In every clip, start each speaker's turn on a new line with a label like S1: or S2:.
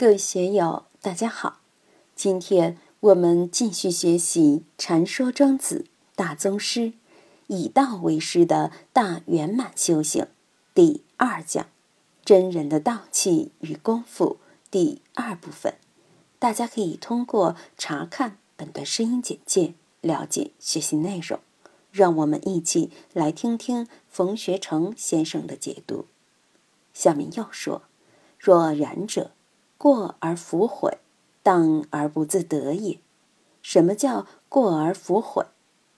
S1: 各位学友，大家好！今天我们继续学习《禅说庄子大宗师，以道为师的大圆满修行》第二讲“真人的道气与功夫”第二部分。大家可以通过查看本段声音简介了解学习内容。让我们一起来听听冯学成先生的解读。下面又说：“若然者，过而弗悔，当而不自得也。什么叫过而弗悔？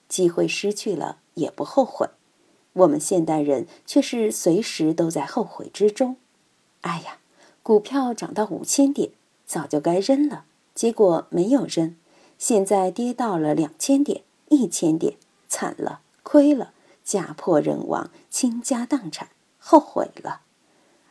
S1: 机会失去了也不后悔。我们现代人却是随时都在后悔之中。哎呀，股票涨到五千点，早就该扔了，结果没有扔。现在跌到了两千点、一千点，惨了，亏了，家破人亡，倾家荡产，后悔了。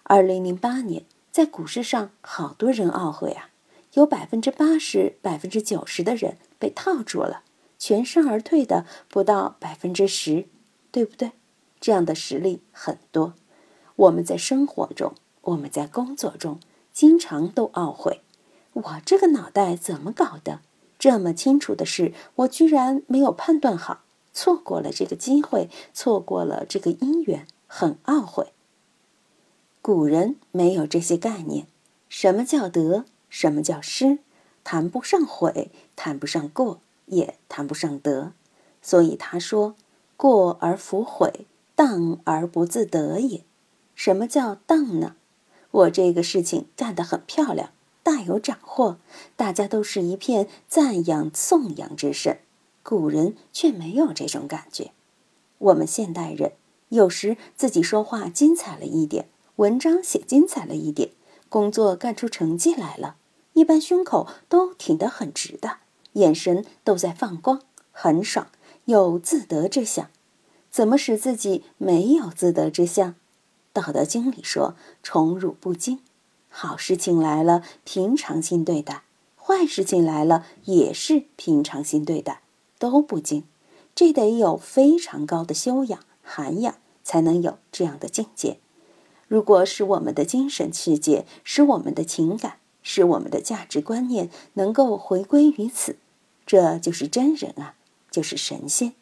S1: 二零零八年，在股市上，好多人懊悔啊，有百分之八十、百分之九十的人被套住了，全身而退的不到百分之十，对不对？这样的实例很多。我们在生活中，我们在工作中，经常都懊悔：我这个脑袋怎么搞的？这么清楚的事，我居然没有判断好，错过了这个机会，错过了这个姻缘，很懊悔。古人没有这些概念，什么叫得，什么叫失，谈不上悔，谈不上过，也谈不上得。所以他说：“过而弗悔，当而不自得也。”什么叫当呢？我这个事情干得很漂亮，大有斩获，大家都是一片赞扬颂扬之声。古人却没有这种感觉。我们现代人有时自己说话精彩了一点。文章写精彩了一点，工作干出成绩来了，一般胸口都挺得很直的，眼神都在放光，很爽，有自得之相。怎么使自己没有自得之相？道德经里说：“宠辱不惊。”好事情来了，平常心对待；坏事情来了，也是平常心对待，都不惊。这得有非常高的修养涵养，才能有这样的境界。如果使我们的精神世界、使我们的情感、使我们的价值观念能够回归于此，这就是真人啊，就是神仙。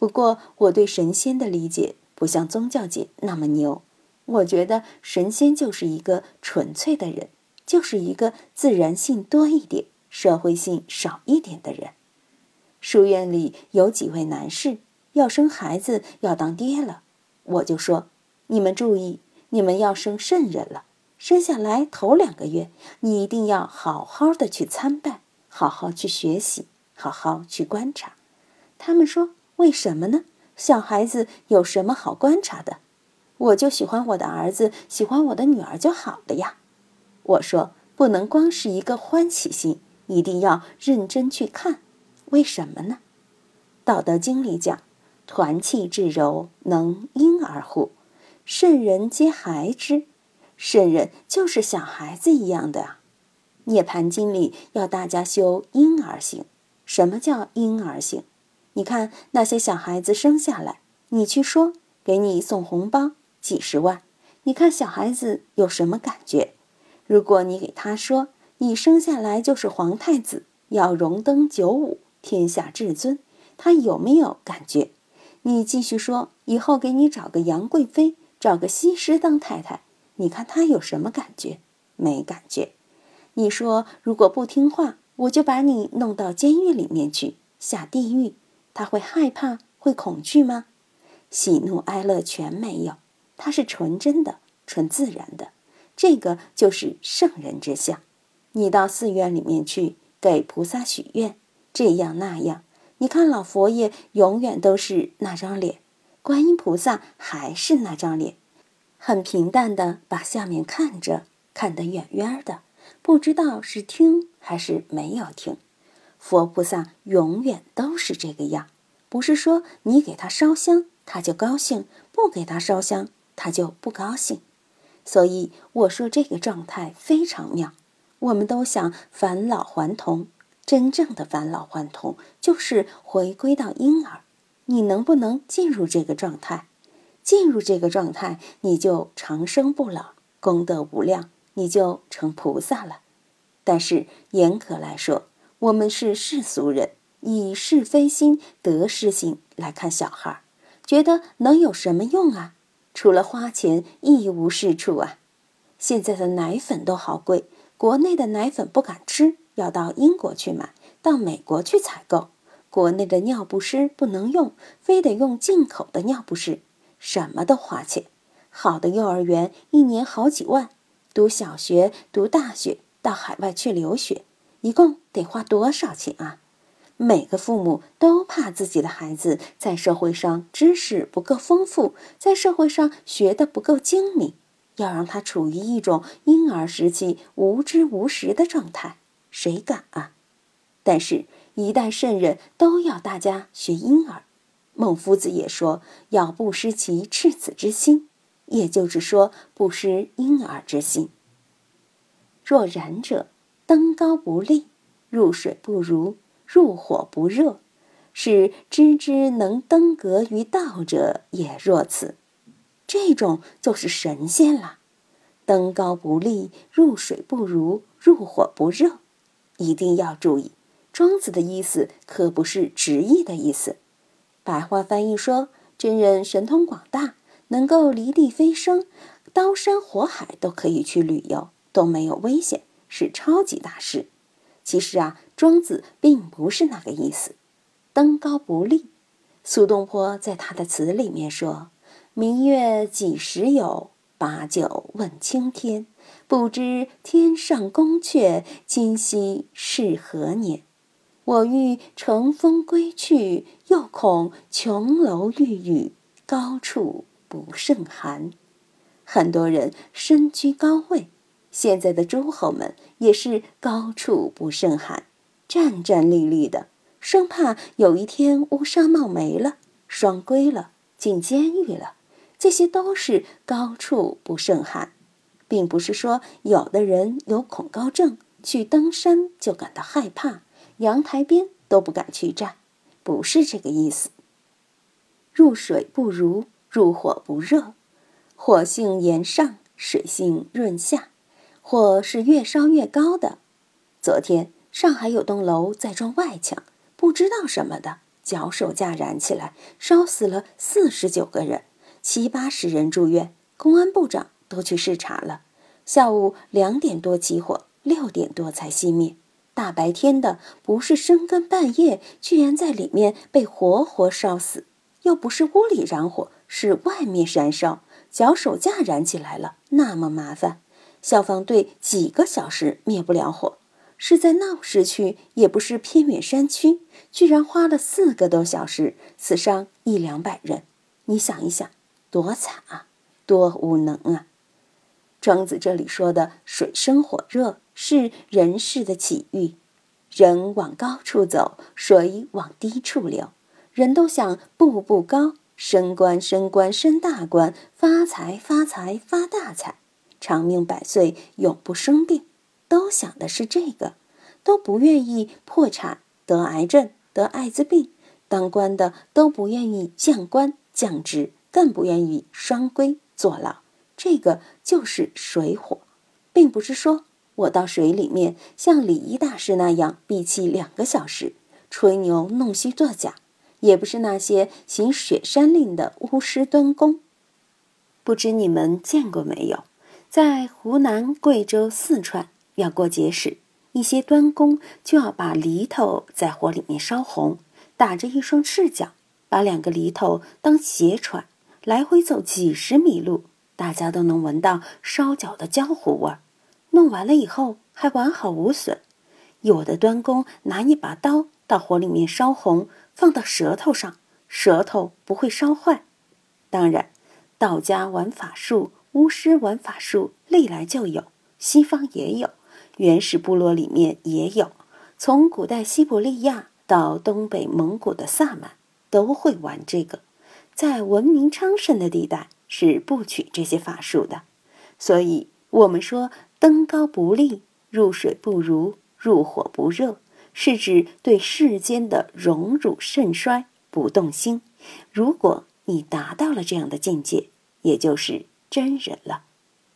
S1: 不过，我对神仙的理解不像宗教界那么牛。我觉得神仙就是一个纯粹的人，就是一个自然性多一点、社会性少一点的人。书院里有几位男士要生孩子，要当爹了，我就说：你们注意。你们要生圣人了，生下来头两个月，你一定要好好的去参拜，好好去学习，好好去观察。他们说：“为什么呢？小孩子有什么好观察的？我就喜欢我的儿子，喜欢我的女儿就好了呀。”我说：“不能光是一个欢喜心，一定要认真去看。为什么呢？”《道德经》里讲：“团气至柔，能婴儿乎？”圣人皆孩之，圣人就是小孩子一样的啊。涅盘经里要大家修婴儿行。什么叫婴儿行？你看那些小孩子生下来，你去说给你送红包几十万，你看小孩子有什么感觉？如果你给他说你生下来就是皇太子，要荣登九五，天下至尊，他有没有感觉？你继续说以后给你找个杨贵妃。找个西施当太太，你看他有什么感觉？没感觉。你说如果不听话，我就把你弄到监狱里面去，下地狱，他会害怕、会恐惧吗？喜怒哀乐全没有，他是纯真的、纯自然的，这个就是圣人之相。你到寺院里面去给菩萨许愿，这样那样，你看老佛爷永远都是那张脸。观音菩萨还是那张脸，很平淡的把下面看着，看得远远的，不知道是听还是没有听。佛菩萨永远都是这个样，不是说你给他烧香他就高兴，不给他烧香他就不高兴。所以我说这个状态非常妙。我们都想返老还童，真正的返老还童就是回归到婴儿。你能不能进入这个状态？进入这个状态，你就长生不老，功德无量，你就成菩萨了，但是严格来说，我们是世俗人，以是非心得失心来看小孩，觉得能有什么用啊？除了花钱，一无是处啊！现在的奶粉都好贵，国内的奶粉不敢吃，要到英国去买，到美国去采购。国内的尿不湿不能用，非得用进口的尿不湿，什么都花钱。好的幼儿园一年好几万，读小学、读大学，到海外去留学，一共得花多少钱啊？每个父母都怕自己的孩子在社会上知识不够丰富，在社会上学的不够精明，要让他处于一种婴儿时期无知无识的状态，谁敢啊？但是，一代圣人都要大家学婴儿。孟夫子也说要不失其赤子之心，也就是说不失婴儿之心。若然者，登高不立，入水不如。入火不热，是知之能登阁于道者也。若此，这种就是神仙了。登高不立，入水不如，入火不热。一定要注意，庄子的意思可不是直译的意思。白话翻译说，真人神通广大，能够离地飞升，刀山火海都可以去旅游，都没有危险，是超级大师。其实啊，庄子并不是那个意思，“登高不立”。苏东坡在他的词里面说：“明月几时有？把酒问青天。不知天上宫阙，今夕是何年？我欲乘风归去，又恐琼楼玉宇，高处不胜寒。”很多人身居高位。现在的诸侯们也是高处不胜寒，战战栗栗的，生怕有一天乌纱帽没了，双规了，进监狱了。这些都是高处不胜寒，并不是说有的人有恐高症，去登山就感到害怕，阳台边都不敢去站，不是这个意思。入水不如，入火不热，火性炎上，水性润下。火是越烧越高的。昨天上海有栋楼在装外墙，不知道什么的脚手架燃起来，烧死了四十九个人，七八十人住院，公安部长都去视察了。下午两点多起火，六点多才熄灭。大白天的，不是深更半夜，居然在里面被活活烧死。又不是屋里燃火，是外面燃烧，脚手架燃起来了，那么麻烦。消防队几个小时灭不了火，是在闹市区，也不是偏远山区，居然花了四个多小时，死伤一两百人。你想一想，多惨啊，多无能啊！庄子这里说的“水深火热”是人世的起欲，人往高处走，水往低处流，人都想步步高，升官升官升大官，发财发财发大财。长命百岁，永不生病，都想的是这个，都不愿意破产、得癌症、得艾滋病。当官的都不愿意降官降职，更不愿意双规坐牢。这个就是水火，并不是说我到水里面像礼仪大师那样闭气两个小时，吹牛弄虚作假，也不是那些行雪山令的巫师端公。不知你们见过没有？在湖南、贵州、四川，要过节时，一些端公就要把犁头在火里面烧红，打着一双赤脚，把两个犁头当鞋穿，来回走几十米路，大家都能闻到烧脚的焦糊味儿。弄完了以后还完好无损。有的端公拿一把刀到火里面烧红，放到舌头上，舌头不会烧坏。当然，道家玩法术。巫师玩法术历来就有，西方也有，原始部落里面也有。从古代西伯利亚到东北蒙古的萨满，都会玩这个。在文明昌盛的地带是不取这些法术的。所以，我们说登高不立，入水不如，入火不热，是指对世间的荣辱盛衰不动心。如果你达到了这样的境界，也就是。真人了，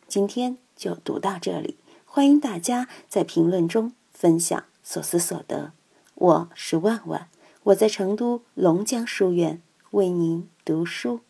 S1: 今天就读到这里。欢迎大家在评论中分享所思所得。我是万万，我在成都龙江书院为您读书。